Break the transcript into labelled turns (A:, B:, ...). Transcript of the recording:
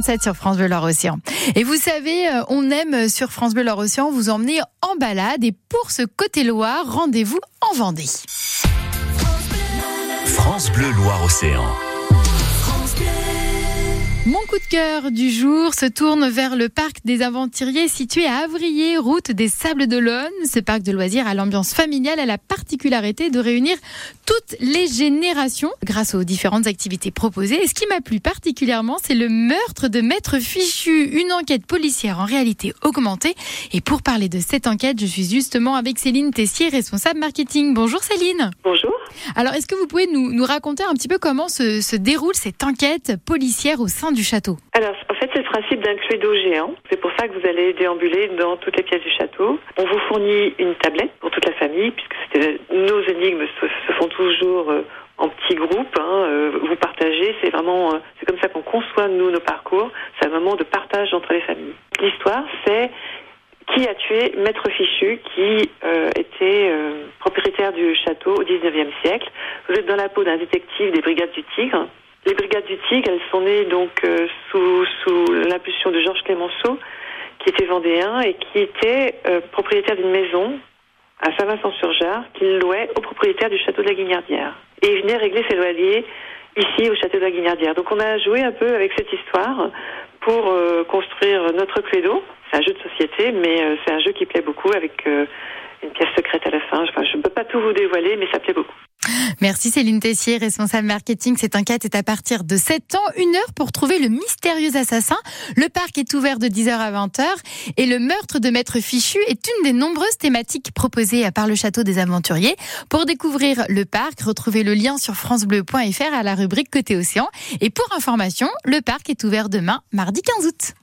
A: 6h47 sur France Bleu Loire-Océan. Et vous savez, euh, on aime sur France Bleu Loire-Océan vous emmener en balade. Et pour ce côté Loire, rendez-vous en Vendée.
B: France Bleu Loire-Océan.
A: Mon coup de cœur du jour se tourne vers le parc des aventuriers situé à Avrier, route des Sables d'Olonne. Ce parc de loisirs à l'ambiance familiale a la particularité de réunir toutes les générations grâce aux différentes activités proposées. Et ce qui m'a plu particulièrement, c'est le meurtre de Maître Fichu, une enquête policière en réalité augmentée. Et pour parler de cette enquête, je suis justement avec Céline Tessier, responsable marketing. Bonjour Céline.
C: Bonjour.
A: Alors, est-ce que vous pouvez nous, raconter un petit peu comment se, déroule cette enquête policière au sein du château
C: Alors, en fait, c'est le principe d'un cluedo géant. C'est pour ça que vous allez déambuler dans toutes les pièces du château. On vous fournit une tablette pour toute la famille, puisque nos énigmes se, se font toujours euh, en petits groupes. Hein, euh, vous partagez, c'est vraiment, euh, c'est comme ça qu'on conçoit nous nos parcours. C'est un moment de partage entre les familles. L'histoire, c'est qui a tué Maître Fichu, qui euh, était euh, propriétaire du château au 19e siècle. Vous êtes dans la peau d'un détective des Brigades du Tigre. Les Brigades du Tigre, elles sont nées donc euh, sous, sous l'impulsion de Georges Clémenceau, qui était vendéen et qui était propriétaire d'une maison à Saint-Vincent-sur-Jard qu'il louait au propriétaire du château de la Guignardière. Et il venait régler ses loyers ici au château de la Guignardière. Donc on a joué un peu avec cette histoire pour construire notre Cluedo. Un jeu de société, mais euh, c'est un jeu qui plaît beaucoup avec euh, une pièce secrète à la fin. Enfin, je ne peux pas tout vous dévoiler, mais ça plaît beaucoup.
A: Merci Céline Tessier, responsable marketing. Cette enquête est à partir de 7 ans, une heure pour trouver le mystérieux assassin. Le parc est ouvert de 10h à 20h et le meurtre de Maître Fichu est une des nombreuses thématiques proposées par le Château des Aventuriers. Pour découvrir le parc, retrouvez le lien sur francebleu.fr à la rubrique Côté Océan. Et pour information, le parc est ouvert demain, mardi 15 août.